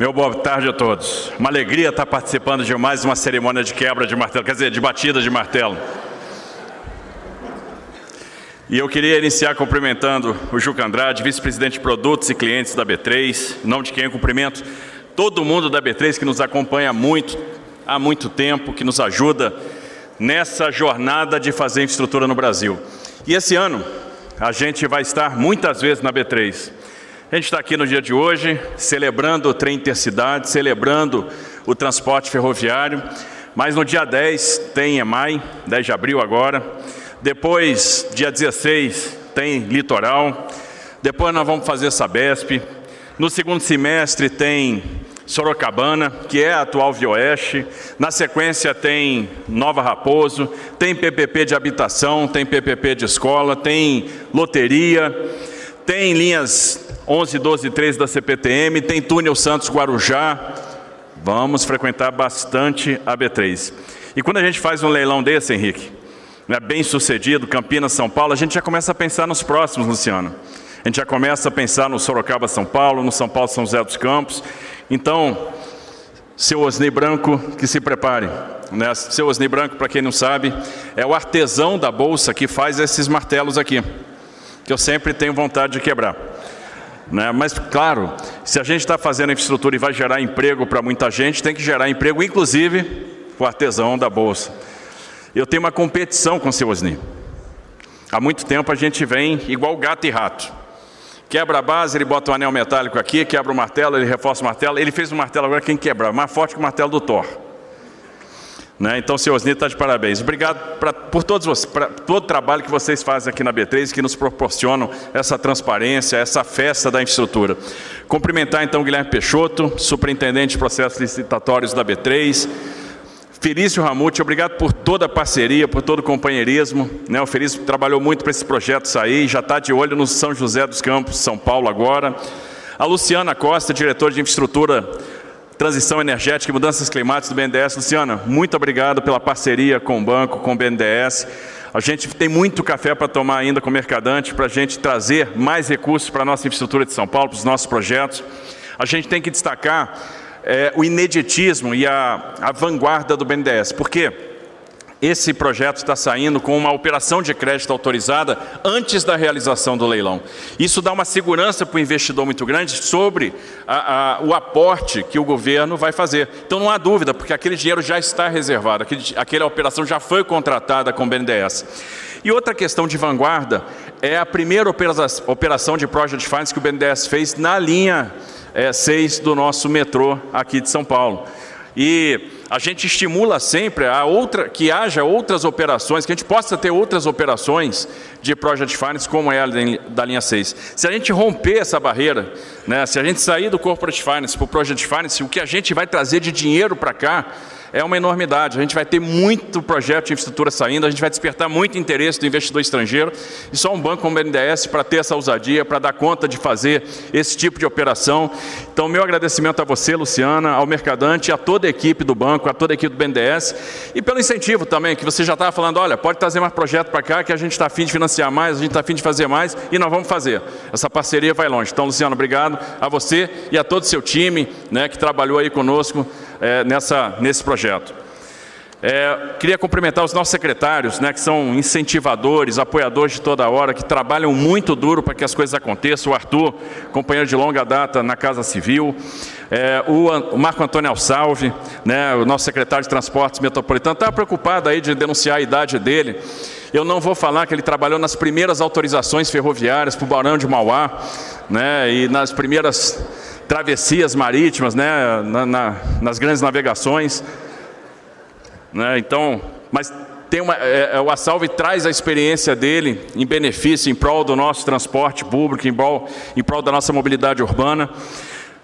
Meu boa tarde a todos. Uma alegria estar participando de mais uma cerimônia de quebra de martelo, quer dizer, de batida de martelo. E eu queria iniciar cumprimentando o Juca Andrade, vice-presidente de produtos e clientes da B3, em nome de quem eu cumprimento todo mundo da B3 que nos acompanha muito, há muito tempo, que nos ajuda nessa jornada de fazer infraestrutura no Brasil. E esse ano a gente vai estar muitas vezes na B3. A gente está aqui no dia de hoje, celebrando o trem intercidade, celebrando o transporte ferroviário, mas no dia 10 tem EMAI, 10 de abril agora, depois, dia 16, tem Litoral, depois nós vamos fazer Sabesp, no segundo semestre tem Sorocabana, que é a atual Vioeste. Na sequência tem Nova Raposo, tem PPP de habitação, tem PPP de escola, tem loteria, tem linhas 11, 12 e 13 da CPTM, tem túnel Santos Guarujá. Vamos frequentar bastante a B3. E quando a gente faz um leilão desse, Henrique, né, bem sucedido, Campinas, São Paulo, a gente já começa a pensar nos próximos, Luciano. A gente já começa a pensar no Sorocaba, São Paulo, no São Paulo, São José dos Campos. Então, seu Osni Branco, que se prepare. Né? Seu Osni Branco, para quem não sabe, é o artesão da bolsa que faz esses martelos aqui, que eu sempre tenho vontade de quebrar. Né? Mas, claro, se a gente está fazendo infraestrutura e vai gerar emprego para muita gente, tem que gerar emprego, inclusive, para o artesão da Bolsa. Eu tenho uma competição com o seu Osni. Há muito tempo a gente vem igual gato e rato. Quebra a base, ele bota um anel metálico aqui, quebra o martelo, ele reforça o martelo. Ele fez o martelo agora, quem quebra? Mais forte que o martelo do Thor. Né? Então, senhor Osni, está de parabéns. Obrigado pra, por todos pra, todo o trabalho que vocês fazem aqui na B3, que nos proporcionam essa transparência, essa festa da infraestrutura. Cumprimentar então Guilherme Peixoto, superintendente de processos licitatórios da B3. Felício Ramute, obrigado por toda a parceria, por todo o companheirismo. Né? O Felício trabalhou muito para esse projeto sair, já está de olho no São José dos Campos, São Paulo agora. A Luciana Costa, diretora de infraestrutura Transição Energética e Mudanças Climáticas do BNDES. Luciana, muito obrigado pela parceria com o banco, com o BNDES. A gente tem muito café para tomar ainda com o Mercadante, para a gente trazer mais recursos para a nossa infraestrutura de São Paulo, para os nossos projetos. A gente tem que destacar é, o ineditismo e a, a vanguarda do BNDES. Por quê? Esse projeto está saindo com uma operação de crédito autorizada antes da realização do leilão. Isso dá uma segurança para o investidor muito grande sobre a, a, o aporte que o governo vai fazer. Então não há dúvida, porque aquele dinheiro já está reservado, aquele, aquela operação já foi contratada com o BNDES. E outra questão de vanguarda é a primeira operação de Project Finance que o BNDES fez na linha é, 6 do nosso metrô aqui de São Paulo. E a gente estimula sempre a outra, que haja outras operações, que a gente possa ter outras operações de Project Finance como é a da linha 6. Se a gente romper essa barreira, né, se a gente sair do Corporate Finance para o Project Finance, o que a gente vai trazer de dinheiro para cá é uma enormidade. A gente vai ter muito projeto de infraestrutura saindo, a gente vai despertar muito interesse do investidor estrangeiro e só um banco como o BNDES para ter essa ousadia, para dar conta de fazer esse tipo de operação. Então, meu agradecimento a você, Luciana, ao Mercadante, a toda a equipe do banco, a toda a equipe do BNDES e pelo incentivo também, que você já estava falando, olha, pode trazer mais projeto para cá, que a gente está afim de financiar mais, a gente está afim de fazer mais e nós vamos fazer. Essa parceria vai longe. Então, Luciano, obrigado a você e a todo o seu time né, que trabalhou aí conosco é, nessa, nesse projeto. É, queria cumprimentar os nossos secretários, né, que são incentivadores, apoiadores de toda hora, que trabalham muito duro para que as coisas aconteçam. O Arthur, companheiro de longa data na Casa Civil. É, o, Marco Antônio Alsalve, né, o nosso secretário de Transportes Metropolitano, está preocupado aí de denunciar a idade dele. Eu não vou falar que ele trabalhou nas primeiras autorizações ferroviárias para o Barão de Mauá, né, e nas primeiras travessias marítimas, né, na, na, nas grandes navegações. Né, então, mas tem uma, é, é, o Assalve traz a experiência dele em benefício, em prol do nosso transporte público, em prol, em prol da nossa mobilidade urbana.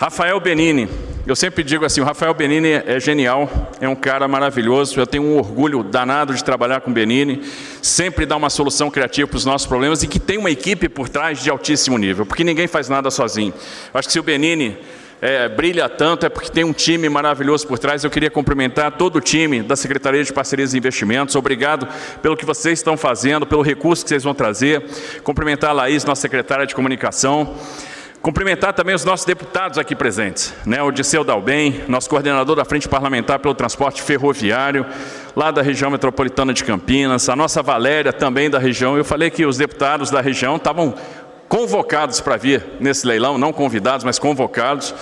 Rafael Benini, eu sempre digo assim, o Rafael Benini é genial, é um cara maravilhoso, eu tenho um orgulho danado de trabalhar com o Benini, sempre dá uma solução criativa para os nossos problemas e que tem uma equipe por trás de altíssimo nível, porque ninguém faz nada sozinho. Acho que se o Benini é, brilha tanto é porque tem um time maravilhoso por trás. Eu queria cumprimentar todo o time da Secretaria de Parcerias e Investimentos. Obrigado pelo que vocês estão fazendo, pelo recurso que vocês vão trazer. Cumprimentar a Laís, nossa secretária de comunicação. Cumprimentar também os nossos deputados aqui presentes, né? o Disseu Dalbem, nosso coordenador da Frente Parlamentar pelo Transporte Ferroviário, lá da região metropolitana de Campinas, a nossa Valéria também da região. Eu falei que os deputados da região estavam convocados para vir nesse leilão, não convidados, mas convocados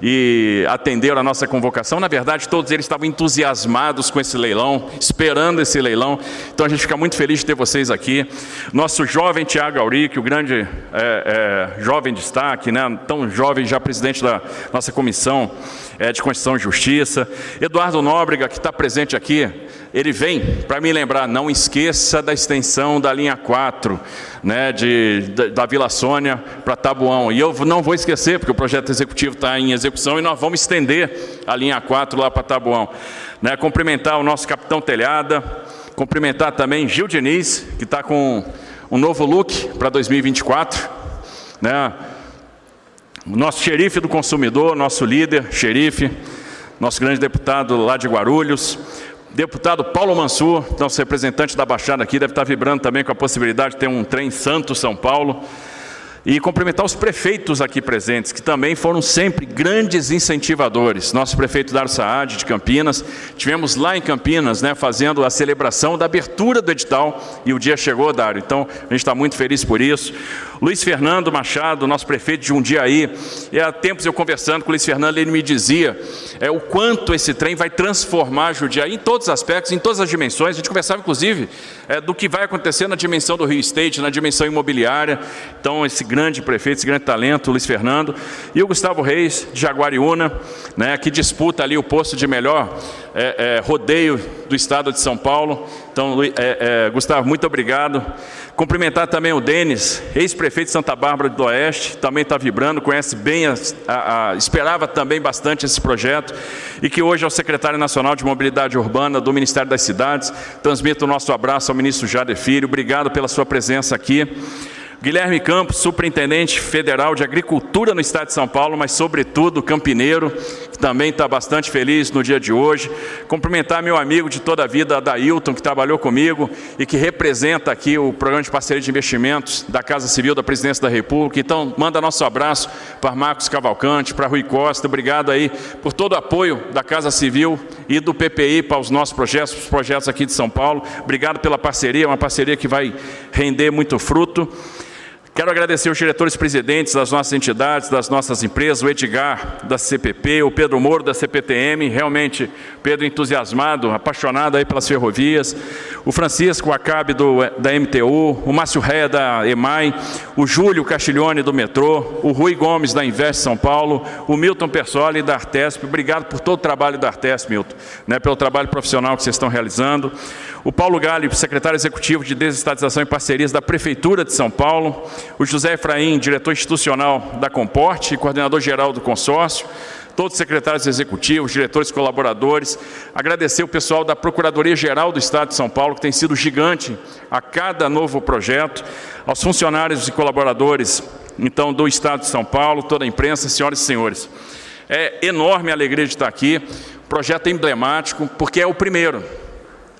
e atenderam a nossa convocação. Na verdade, todos eles estavam entusiasmados com esse leilão, esperando esse leilão. Então a gente fica muito feliz de ter vocês aqui. Nosso jovem Tiago Auric, o grande é, é, jovem destaque, né? tão jovem, já presidente da nossa comissão é, de Constituição e Justiça. Eduardo Nóbrega, que está presente aqui, ele vem para me lembrar, não esqueça da extensão da linha 4, né, de, da, da Vila Sônia para Tabuão. E eu não vou esquecer, porque o projeto executivo está em execução e nós vamos estender a linha 4 lá para Tabuão. Né, cumprimentar o nosso capitão Telhada, cumprimentar também Gil Diniz, que está com um novo look para 2024. Né, o nosso xerife do consumidor, nosso líder, xerife, nosso grande deputado lá de Guarulhos, Deputado Paulo Mansur, nosso representante da Baixada aqui, deve estar vibrando também com a possibilidade de ter um trem Santo-São Paulo. E cumprimentar os prefeitos aqui presentes, que também foram sempre grandes incentivadores. Nosso prefeito Dário Saad, de Campinas, tivemos lá em Campinas, né, fazendo a celebração da abertura do edital, e o dia chegou, Dário. Então, a gente está muito feliz por isso. Luiz Fernando Machado, nosso prefeito de Jundiaí, e há tempos eu conversando com o Luiz Fernando, ele me dizia é, o quanto esse trem vai transformar Jundiaí em todos os aspectos, em todas as dimensões. A gente conversava, inclusive, é, do que vai acontecer na dimensão do Rio State, na dimensão imobiliária. Então, esse grande prefeito, esse grande talento, Luiz Fernando, e o Gustavo Reis, de Jaguariúna, né, que disputa ali o posto de melhor é, é, rodeio do estado de São Paulo. Então, é, é, Gustavo, muito obrigado. Cumprimentar também o Denis, ex-prefeito de Santa Bárbara do Oeste, também está vibrando, conhece bem, a, a, a, esperava também bastante esse projeto, e que hoje é o secretário nacional de Mobilidade Urbana do Ministério das Cidades. Transmito o nosso abraço ao ministro Jader Filho, obrigado pela sua presença aqui. Guilherme Campos, superintendente federal de agricultura no estado de São Paulo, mas sobretudo campineiro, que também está bastante feliz no dia de hoje. Cumprimentar meu amigo de toda a vida, Adailton, que trabalhou comigo e que representa aqui o programa de parceria de investimentos da Casa Civil da Presidência da República. Então, manda nosso abraço para Marcos Cavalcante, para Rui Costa. Obrigado aí por todo o apoio da Casa Civil e do PPI para os nossos projetos, os projetos aqui de São Paulo. Obrigado pela parceria, uma parceria que vai render muito fruto. Quero agradecer os diretores presidentes das nossas entidades, das nossas empresas, o Edgar da CPP, o Pedro Moro da CPTM, realmente Pedro entusiasmado, apaixonado aí pelas ferrovias, o Francisco Acabe do, da MTU, o Márcio Ré da EMAI, o Júlio Castiglione do metrô, o Rui Gomes da Invest São Paulo, o Milton Persoli da Artesp, obrigado por todo o trabalho da Artesp, Milton, né, pelo trabalho profissional que vocês estão realizando, o Paulo Galli, secretário executivo de desestatização e parcerias da Prefeitura de São Paulo, o José Efraim, diretor institucional da Comporte e coordenador geral do consórcio, todos os secretários executivos, diretores colaboradores, agradecer o pessoal da Procuradoria-Geral do Estado de São Paulo, que tem sido gigante a cada novo projeto, aos funcionários e colaboradores, então, do Estado de São Paulo, toda a imprensa, senhoras e senhores. É enorme a alegria de estar aqui, projeto emblemático, porque é o primeiro,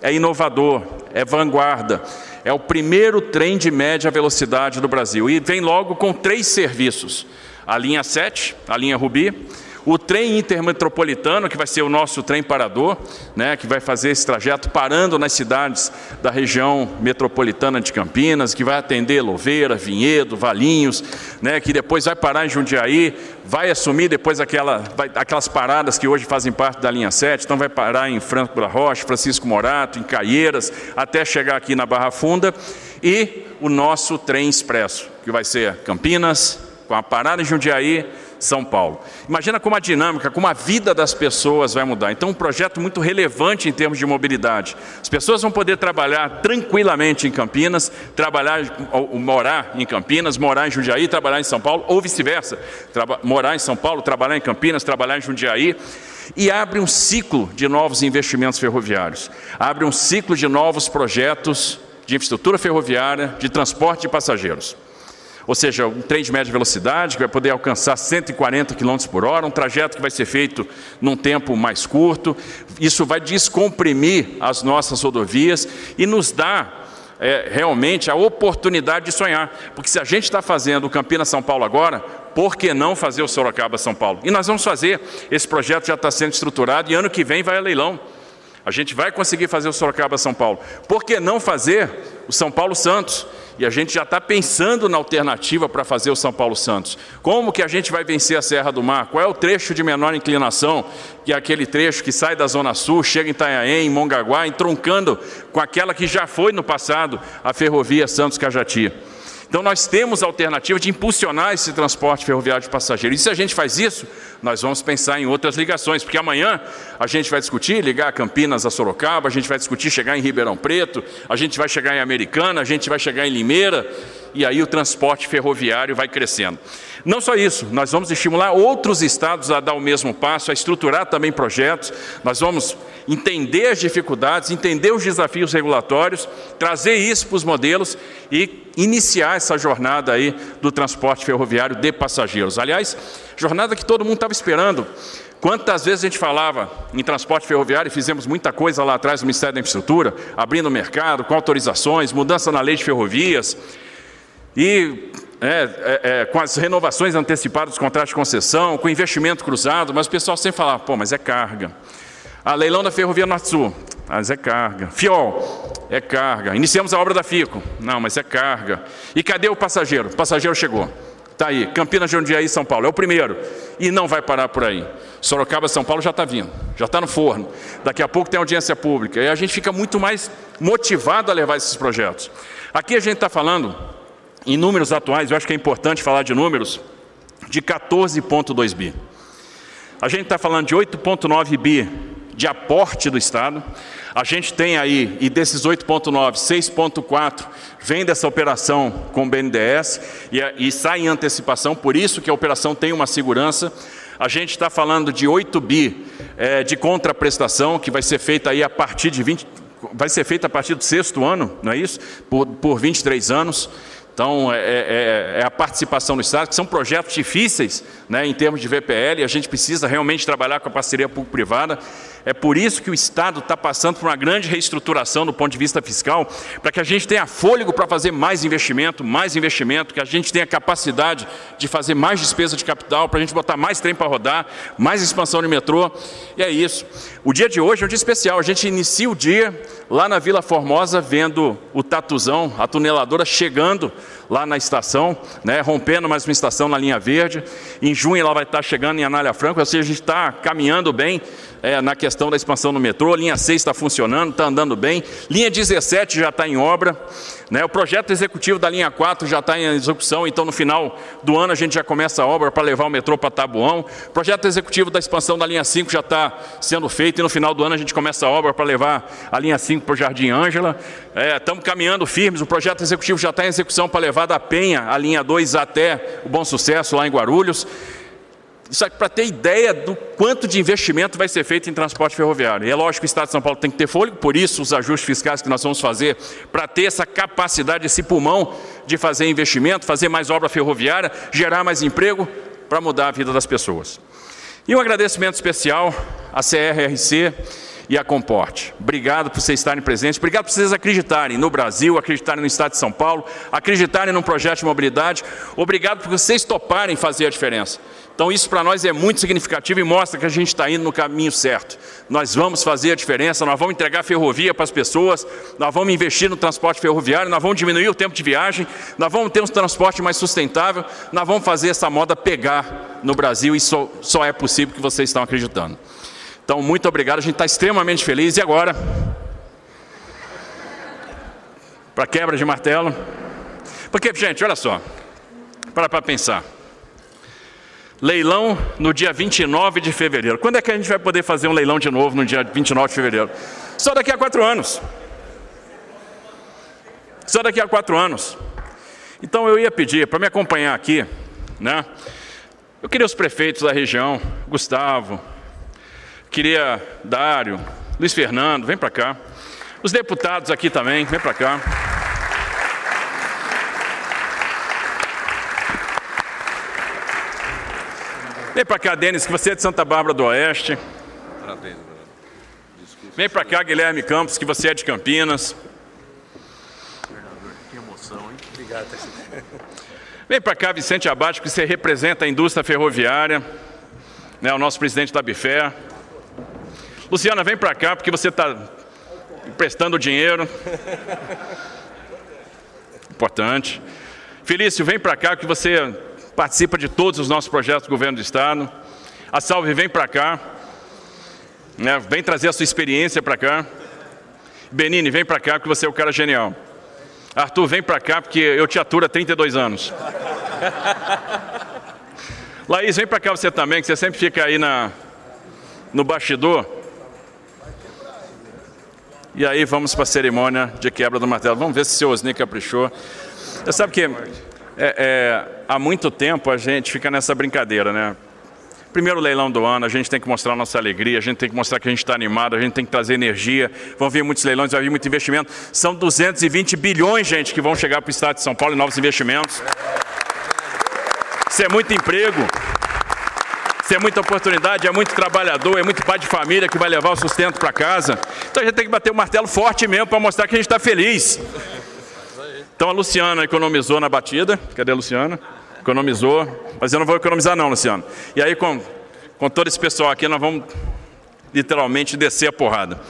é inovador, é vanguarda, é o primeiro trem de média velocidade do Brasil. E vem logo com três serviços: a linha 7, a linha Rubi, o trem intermetropolitano, que vai ser o nosso trem parador, né, que vai fazer esse trajeto parando nas cidades da região metropolitana de Campinas, que vai atender Louveira, Vinhedo, Valinhos, né, que depois vai parar em Jundiaí, vai assumir depois aquela, vai, aquelas paradas que hoje fazem parte da linha 7, então vai parar em Franco da Rocha, Francisco Morato, em Caieiras, até chegar aqui na Barra Funda, e o nosso trem expresso, que vai ser Campinas, com a parada em Jundiaí, são Paulo. Imagina como a dinâmica, como a vida das pessoas vai mudar. Então, um projeto muito relevante em termos de mobilidade. As pessoas vão poder trabalhar tranquilamente em Campinas, trabalhar, morar em Campinas, morar em Jundiaí, trabalhar em São Paulo, ou vice-versa. Morar em São Paulo, trabalhar em Campinas, trabalhar em Jundiaí. E abre um ciclo de novos investimentos ferroviários. Abre um ciclo de novos projetos de infraestrutura ferroviária, de transporte de passageiros ou seja, um trem de média velocidade que vai poder alcançar 140 km por hora, um trajeto que vai ser feito num tempo mais curto. Isso vai descomprimir as nossas rodovias e nos dá é, realmente a oportunidade de sonhar. Porque se a gente está fazendo o Campinas-São Paulo agora, por que não fazer o Sorocaba-São Paulo? E nós vamos fazer, esse projeto já está sendo estruturado e ano que vem vai a leilão. A gente vai conseguir fazer o Sorocaba-São Paulo. Por que não fazer o São Paulo-Santos? E a gente já está pensando na alternativa para fazer o São Paulo Santos. Como que a gente vai vencer a Serra do Mar? Qual é o trecho de menor inclinação? Que é aquele trecho que sai da Zona Sul, chega em Itanhaém, em Mongaguá, entroncando com aquela que já foi no passado, a ferrovia Santos-Cajati. Então nós temos a alternativa de impulsionar esse transporte ferroviário de passageiros. E se a gente faz isso, nós vamos pensar em outras ligações, porque amanhã a gente vai discutir ligar Campinas a Sorocaba, a gente vai discutir chegar em Ribeirão Preto, a gente vai chegar em Americana, a gente vai chegar em Limeira, e aí o transporte ferroviário vai crescendo. Não só isso, nós vamos estimular outros estados a dar o mesmo passo, a estruturar também projetos, nós vamos entender as dificuldades, entender os desafios regulatórios, trazer isso para os modelos e iniciar essa jornada aí do transporte ferroviário de passageiros. Aliás, jornada que todo mundo estava esperando. Quantas vezes a gente falava em transporte ferroviário e fizemos muita coisa lá atrás no Ministério da Infraestrutura, abrindo o mercado, com autorizações, mudança na lei de ferrovias, e é, é, é, com as renovações antecipadas dos contratos de concessão, com investimento cruzado, mas o pessoal sempre falava, pô, mas é carga. A leilão da Ferrovia Norte-Sul, mas é carga. Fiol, é carga. Iniciamos a obra da FICO, não, mas é carga. E cadê o passageiro? O passageiro chegou. Está aí, Campinas, Jundiaí, São Paulo, é o primeiro. E não vai parar por aí. Sorocaba, São Paulo já está vindo, já está no forno. Daqui a pouco tem audiência pública. E a gente fica muito mais motivado a levar esses projetos. Aqui a gente está falando em números atuais, eu acho que é importante falar de números, de 14,2 bi. A gente está falando de 8,9 bi de aporte do Estado. A gente tem aí, e desses 8,9, 6,4 vem dessa operação com o BNDES e, e sai em antecipação, por isso que a operação tem uma segurança. A gente está falando de 8 bi é, de contraprestação, que vai ser feita aí a partir de 20, vai ser feita a partir do sexto ano, não é isso? Por, por 23 anos. Então, é, é, é, a participação do Estado, que são projetos difíceis né, em termos de VPL, e a gente precisa realmente trabalhar com a parceria público-privada. É por isso que o Estado está passando por uma grande reestruturação do ponto de vista fiscal, para que a gente tenha fôlego para fazer mais investimento, mais investimento, que a gente tenha capacidade de fazer mais despesa de capital, para a gente botar mais trem para rodar, mais expansão de metrô. E é isso. O dia de hoje é um dia especial. A gente inicia o dia lá na Vila Formosa, vendo o Tatuzão, a tuneladora chegando lá na estação, né, rompendo mais uma estação na linha verde. Em junho ela vai estar chegando em Anália Franco, ou seja, a gente está caminhando bem é, na questão da expansão do metrô. Linha 6 está funcionando, está andando bem. Linha 17 já está em obra. Né? O projeto executivo da linha 4 já está em execução, então no final do ano a gente já começa a obra para levar o metrô para Tabuão. O projeto executivo da expansão da linha 5 já está sendo feito e no final do ano a gente começa a obra para levar a linha 5 para o Jardim Ângela. Estamos é, caminhando firmes, o projeto executivo já está em execução para levar da Penha a linha 2 até o Bom Sucesso lá em Guarulhos. Para ter ideia do quanto de investimento vai ser feito em transporte ferroviário. E é lógico que o Estado de São Paulo tem que ter fôlego, por isso os ajustes fiscais que nós vamos fazer, para ter essa capacidade, esse pulmão de fazer investimento, fazer mais obra ferroviária, gerar mais emprego, para mudar a vida das pessoas. E um agradecimento especial à CRRC e a Comporte. Obrigado por vocês estarem presentes, obrigado por vocês acreditarem no Brasil, acreditarem no Estado de São Paulo, acreditarem num projeto de mobilidade, obrigado por vocês toparem fazer a diferença. Então, isso para nós é muito significativo e mostra que a gente está indo no caminho certo. Nós vamos fazer a diferença, nós vamos entregar ferrovia para as pessoas, nós vamos investir no transporte ferroviário, nós vamos diminuir o tempo de viagem, nós vamos ter um transporte mais sustentável, nós vamos fazer essa moda pegar no Brasil e só, só é possível que vocês estão acreditando. Então, muito obrigado, a gente está extremamente feliz. E agora, para quebra de martelo, porque, gente, olha só, para para pensar. Leilão no dia 29 de fevereiro. Quando é que a gente vai poder fazer um leilão de novo no dia 29 de fevereiro? Só daqui a quatro anos. Só daqui a quatro anos. Então eu ia pedir para me acompanhar aqui, né? Eu queria os prefeitos da região, Gustavo, queria Dário, Luiz Fernando, vem para cá. Os deputados aqui também, vem para cá. Vem para cá, Denis, que você é de Santa Bárbara do Oeste. Parabéns, Vem para cá, Guilherme Campos, que você é de Campinas. Governador, que emoção, hein? Obrigado. Vem para cá, Vicente Abate, que você representa a indústria ferroviária, né, o nosso presidente da Bifé. Luciana, vem para cá, porque você está emprestando dinheiro. Importante. Felício, vem para cá, que você participa de todos os nossos projetos do governo do Estado. A Salve, vem para cá. Né, vem trazer a sua experiência para cá. Benini, vem para cá, porque você é o cara genial. Arthur, vem para cá, porque eu te aturo há 32 anos. Laís, vem para cá você também, que você sempre fica aí na, no bastidor. E aí vamos para a cerimônia de quebra do martelo. Vamos ver se o seu Osni caprichou. Você sabe que é, é, há muito tempo a gente fica nessa brincadeira, né? Primeiro leilão do ano, a gente tem que mostrar nossa alegria, a gente tem que mostrar que a gente está animado, a gente tem que trazer energia. Vão vir muitos leilões, vai vir muito investimento. São 220 bilhões, gente, que vão chegar para o estado de São Paulo em novos investimentos. Isso é muito emprego. Isso é muita oportunidade, é muito trabalhador, é muito pai de família que vai levar o sustento para casa. Então a gente tem que bater o martelo forte mesmo para mostrar que a gente está feliz. Então a Luciana economizou na batida. Cadê a Luciana? Economizou. Mas eu não vou economizar não, Luciano. E aí com, com todo esse pessoal aqui nós vamos literalmente descer a porrada.